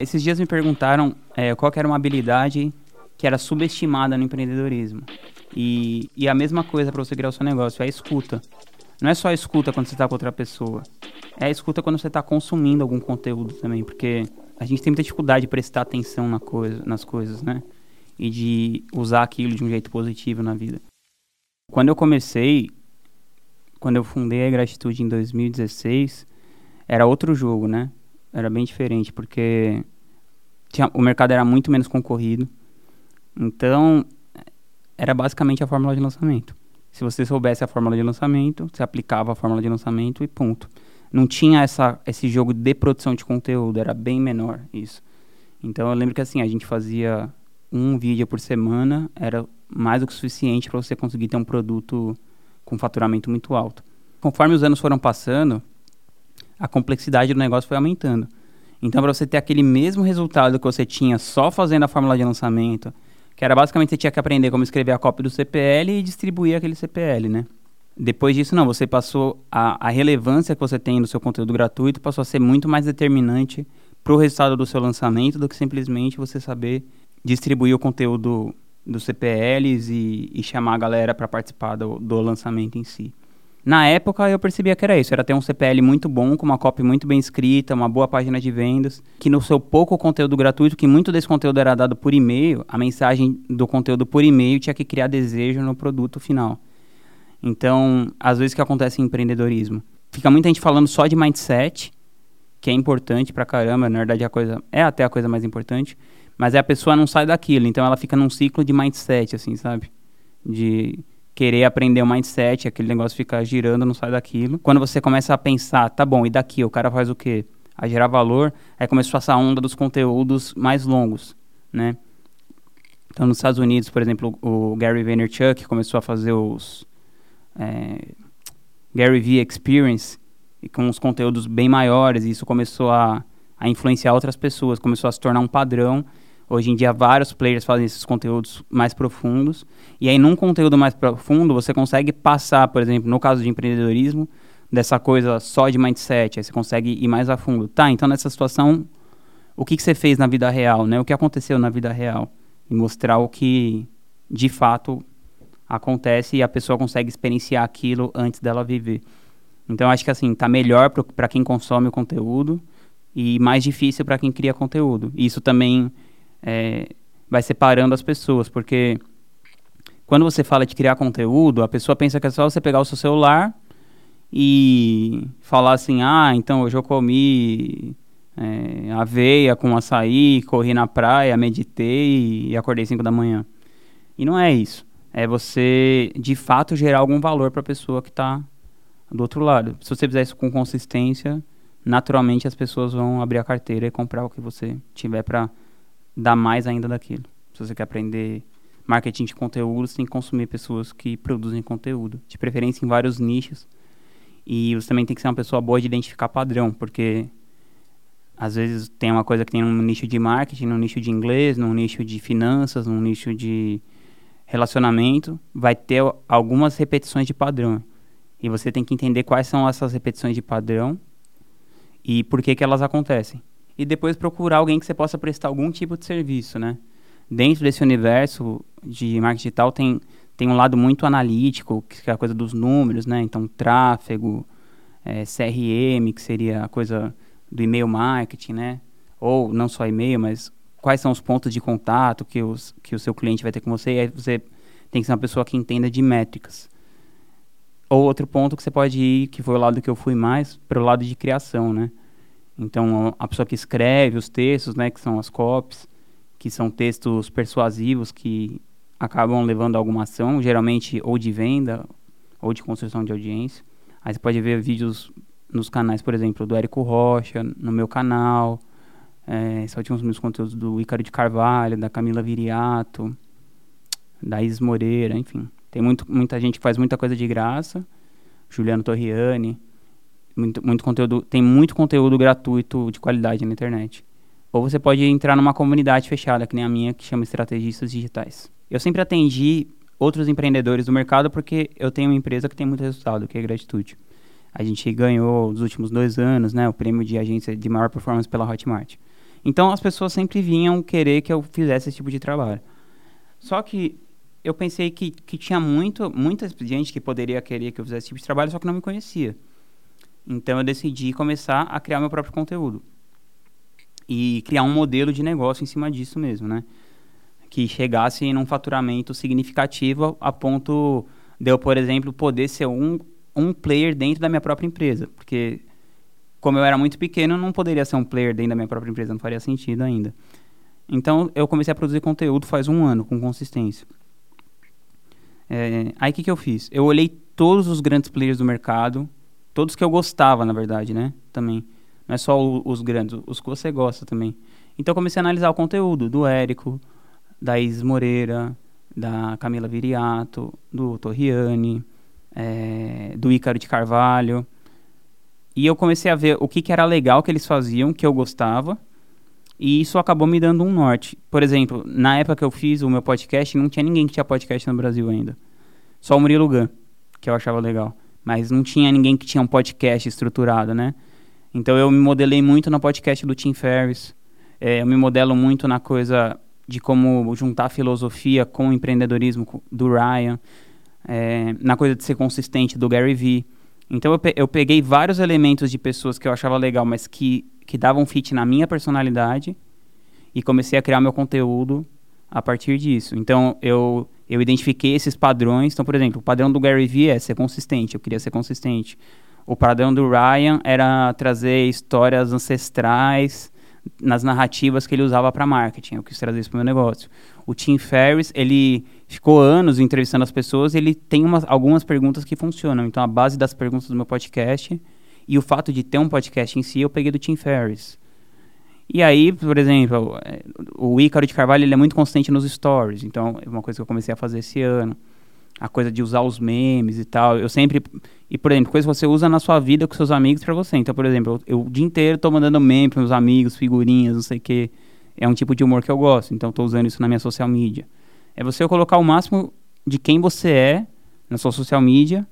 Esses dias me perguntaram é, qual era uma habilidade que era subestimada no empreendedorismo. E, e a mesma coisa para você criar o seu negócio, é a escuta. Não é só a escuta quando você está com outra pessoa. É a escuta quando você está consumindo algum conteúdo também. Porque a gente tem muita dificuldade de prestar atenção na coisa, nas coisas, né? E de usar aquilo de um jeito positivo na vida. Quando eu comecei, quando eu fundei a Gratitude em 2016, era outro jogo, né? Era bem diferente, porque tinha, o mercado era muito menos concorrido. Então, era basicamente a fórmula de lançamento. Se você soubesse a fórmula de lançamento, você aplicava a fórmula de lançamento e ponto. Não tinha essa, esse jogo de produção de conteúdo, era bem menor isso. Então eu lembro que assim, a gente fazia um vídeo por semana, era mais do que suficiente para você conseguir ter um produto com faturamento muito alto. Conforme os anos foram passando, a complexidade do negócio foi aumentando. Então, para você ter aquele mesmo resultado que você tinha só fazendo a fórmula de lançamento, que era basicamente você tinha que aprender como escrever a cópia do CPL e distribuir aquele CPL, né? Depois disso, não, você passou a, a relevância que você tem no seu conteúdo gratuito passou a ser muito mais determinante para o resultado do seu lançamento do que simplesmente você saber distribuir o conteúdo dos CPLs e, e chamar a galera para participar do, do lançamento em si. Na época eu percebia que era isso, era ter um CPL muito bom, com uma copy muito bem escrita, uma boa página de vendas, que no seu pouco conteúdo gratuito, que muito desse conteúdo era dado por e-mail, a mensagem do conteúdo por e-mail tinha que criar desejo no produto final. Então, às vezes que acontece em empreendedorismo, fica muita gente falando só de mindset, que é importante pra caramba, na verdade a coisa é até a coisa mais importante, mas é a pessoa não sai daquilo, então ela fica num ciclo de mindset assim, sabe? De querer aprender o mindset, aquele negócio fica girando, não sai daquilo. Quando você começa a pensar, tá bom, e daqui o cara faz o quê? A gerar valor, aí começa essa onda dos conteúdos mais longos, né? Então, nos Estados Unidos, por exemplo, o Gary Vaynerchuk começou a fazer os é, Gary V Experience com os conteúdos bem maiores, e isso começou a, a influenciar outras pessoas, começou a se tornar um padrão Hoje em dia, vários players fazem esses conteúdos mais profundos. E aí, num conteúdo mais profundo, você consegue passar, por exemplo, no caso de empreendedorismo, dessa coisa só de mindset. Aí você consegue ir mais a fundo. Tá, então nessa situação, o que, que você fez na vida real, né? O que aconteceu na vida real? E mostrar o que, de fato, acontece e a pessoa consegue experienciar aquilo antes dela viver. Então, acho que, assim, tá melhor para quem consome o conteúdo e mais difícil para quem cria conteúdo. Isso também é, vai separando as pessoas, porque quando você fala de criar conteúdo, a pessoa pensa que é só você pegar o seu celular e falar assim, ah, então hoje eu comi é, aveia com açaí, corri na praia, meditei e acordei 5 da manhã. E não é isso. É você, de fato, gerar algum valor para a pessoa que está do outro lado. Se você fizer isso com consistência, naturalmente as pessoas vão abrir a carteira e comprar o que você tiver para dar mais ainda daquilo. Se você quer aprender marketing de conteúdo, você tem que consumir pessoas que produzem conteúdo, de preferência em vários nichos. E você também tem que ser uma pessoa boa de identificar padrão, porque às vezes tem uma coisa que tem um nicho de marketing, num nicho de inglês, num nicho de finanças, num nicho de relacionamento, vai ter algumas repetições de padrão. E você tem que entender quais são essas repetições de padrão e por que, que elas acontecem e depois procurar alguém que você possa prestar algum tipo de serviço, né? Dentro desse universo de marketing digital tem, tem um lado muito analítico, que é a coisa dos números, né? Então, tráfego, é, CRM, que seria a coisa do e-mail marketing, né? Ou não só e-mail, mas quais são os pontos de contato que, os, que o seu cliente vai ter com você, e aí você tem que ser uma pessoa que entenda de métricas. Ou outro ponto que você pode ir, que foi o lado que eu fui mais, para o lado de criação, né? Então, a pessoa que escreve os textos, né, que são as copies, que são textos persuasivos que acabam levando a alguma ação, geralmente ou de venda ou de construção de audiência. Aí você pode ver vídeos nos canais, por exemplo, do Érico Rocha, no meu canal, é, só tinha os meus conteúdos do Ícaro de Carvalho, da Camila Viriato, da Isis Moreira, enfim. Tem muito, muita gente que faz muita coisa de graça, Juliano Torriani, muito, muito conteúdo, tem muito conteúdo gratuito de qualidade na internet. Ou você pode entrar numa comunidade fechada, que nem a minha, que chama Estrategistas Digitais. Eu sempre atendi outros empreendedores do mercado porque eu tenho uma empresa que tem muito resultado, que é Gratitude. A gente ganhou nos últimos dois anos né, o prêmio de agência de maior performance pela Hotmart. Então as pessoas sempre vinham querer que eu fizesse esse tipo de trabalho. Só que eu pensei que, que tinha muito, muita gente que poderia querer que eu fizesse esse tipo de trabalho, só que não me conhecia. Então eu decidi começar a criar meu próprio conteúdo. E criar um modelo de negócio em cima disso mesmo, né? Que chegasse num faturamento significativo a ponto de eu, por exemplo, poder ser um, um player dentro da minha própria empresa. Porque como eu era muito pequeno, eu não poderia ser um player dentro da minha própria empresa, não faria sentido ainda. Então eu comecei a produzir conteúdo faz um ano, com consistência. É, aí o que, que eu fiz? Eu olhei todos os grandes players do mercado, todos que eu gostava, na verdade, né? Também. Não é só o, os grandes, os que você gosta também. Então comecei a analisar o conteúdo do Érico, da Isis Moreira, da Camila Viriato, do Torriani, é, do Ícaro de Carvalho. E eu comecei a ver o que, que era legal que eles faziam, que eu gostava. E isso acabou me dando um norte. Por exemplo, na época que eu fiz o meu podcast, não tinha ninguém que tinha podcast no Brasil ainda. Só o Murilo Gun, que eu achava legal. Mas não tinha ninguém que tinha um podcast estruturado, né? Então eu me modelei muito no podcast do Tim Ferriss. É, eu me modelo muito na coisa de como juntar filosofia com empreendedorismo do Ryan. É, na coisa de ser consistente do Gary Vee. Então eu, eu peguei vários elementos de pessoas que eu achava legal, mas que, que davam fit na minha personalidade e comecei a criar meu conteúdo a partir disso. Então eu, eu identifiquei esses padrões. Então, por exemplo, o padrão do Gary Vee é ser consistente, eu queria ser consistente. O padrão do Ryan era trazer histórias ancestrais nas narrativas que ele usava para marketing. Eu quis trazer isso para o meu negócio. O Tim Ferriss, ele ficou anos entrevistando as pessoas ele tem umas, algumas perguntas que funcionam. Então, a base das perguntas do meu podcast e o fato de ter um podcast em si, eu peguei do Tim Ferriss. E aí, por exemplo, é, o Ícaro de Carvalho ele é muito consistente nos stories. Então, é uma coisa que eu comecei a fazer esse ano. A coisa de usar os memes e tal. Eu sempre e, por exemplo, coisa que você usa na sua vida com seus amigos para você. Então, por exemplo, eu, eu, o dia inteiro tô mandando meme pros meus amigos, figurinhas, não sei o quê. É um tipo de humor que eu gosto. Então, tô usando isso na minha social media. É você colocar o máximo de quem você é na sua social media,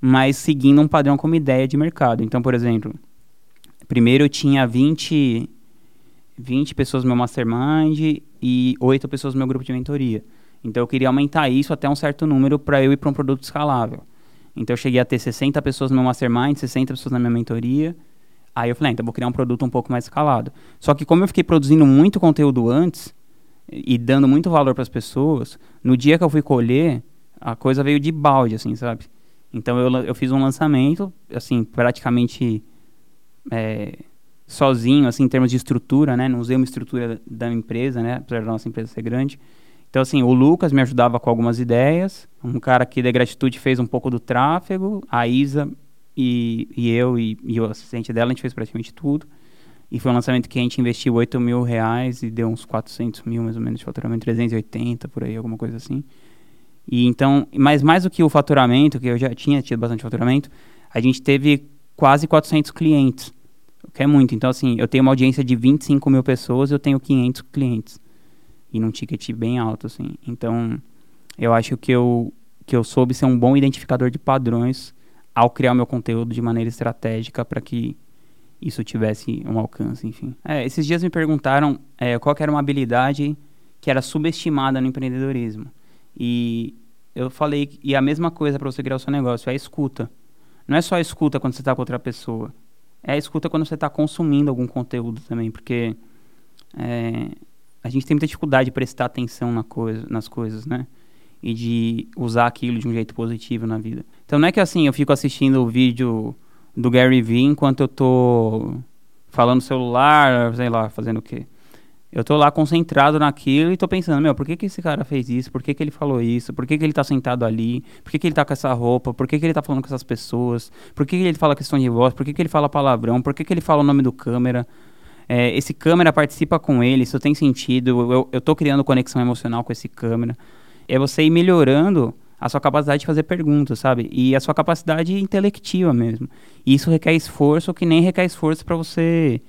mas seguindo um padrão como ideia de mercado. Então, por exemplo, primeiro eu tinha 20, 20 pessoas no meu mastermind e 8 pessoas no meu grupo de mentoria. Então, eu queria aumentar isso até um certo número para eu ir para um produto escalável. Então eu cheguei a ter 60 pessoas no meu mastermind, 60 pessoas na minha mentoria. Aí eu falei, ah, então vou criar um produto um pouco mais escalado. Só que como eu fiquei produzindo muito conteúdo antes e dando muito valor para as pessoas, no dia que eu fui colher, a coisa veio de balde, assim, sabe? Então eu, eu fiz um lançamento, assim, praticamente é, sozinho, assim, em termos de estrutura, né? Não usei uma estrutura da empresa, né? Apesar da nossa empresa ser grande. Então, assim, o Lucas me ajudava com algumas ideias. Um cara que da Gratitude fez um pouco do tráfego. A Isa e, e eu e, e, o assistente dela, a gente fez praticamente tudo. E foi um lançamento que a gente investiu 8 mil reais e deu uns 400 mil, mais ou menos, de faturamento, 380, por aí, alguma coisa assim. E então, mas mais do que o faturamento, que eu já tinha tido bastante faturamento, a gente teve quase 400 clientes, que é muito. Então, assim, eu tenho uma audiência de 25 mil pessoas, eu tenho 500 clientes e num ticket bem alto, assim. Então, eu acho que eu, que eu soube ser um bom identificador de padrões ao criar meu conteúdo de maneira estratégica para que isso tivesse um alcance, enfim. É, esses dias me perguntaram é, qual era uma habilidade que era subestimada no empreendedorismo. E eu falei, e a mesma coisa para você criar o seu negócio, é a escuta. Não é só a escuta quando você está com outra pessoa. É a escuta quando você está consumindo algum conteúdo também, porque é, a gente tem muita dificuldade de prestar atenção na coisa, nas coisas, né? E de usar aquilo de um jeito positivo na vida. Então não é que assim, eu fico assistindo o vídeo do Gary Vee enquanto eu tô falando no celular, sei lá, fazendo o quê. Eu tô lá concentrado naquilo e tô pensando, meu, por que, que esse cara fez isso? Por que, que ele falou isso? Por que, que ele tá sentado ali? Por que, que ele tá com essa roupa? Por que, que ele tá falando com essas pessoas? Por que, que ele fala questão de voz? Por que, que ele fala palavrão? Por que, que ele fala o nome do câmera? é, esse câmera participa com ele, isso tem sentido, eu, eu tô criando conexão emocional com esse câmera. É você ir melhorando a sua capacidade de fazer perguntas, sabe? E a sua capacidade intelectiva mesmo. E isso requer esforço que nem requer esforço para você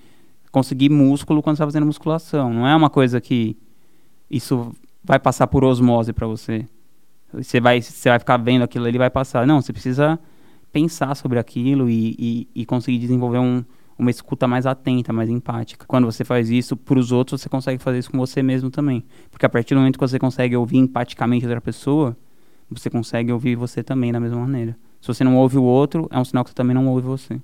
conseguir músculo quando você está fazendo musculação. Não é uma coisa que isso vai passar por osmose para você. Você vai, você vai ficar vendo aquilo ali vai passar. Não, você precisa pensar sobre aquilo e, e, e conseguir desenvolver um, uma escuta mais atenta, mais empática. Quando você faz isso para os outros, você consegue fazer isso com você mesmo também. Porque a partir do momento que você consegue ouvir empaticamente outra pessoa, você consegue ouvir você também da mesma maneira. Se você não ouve o outro, é um sinal que você também não ouve você.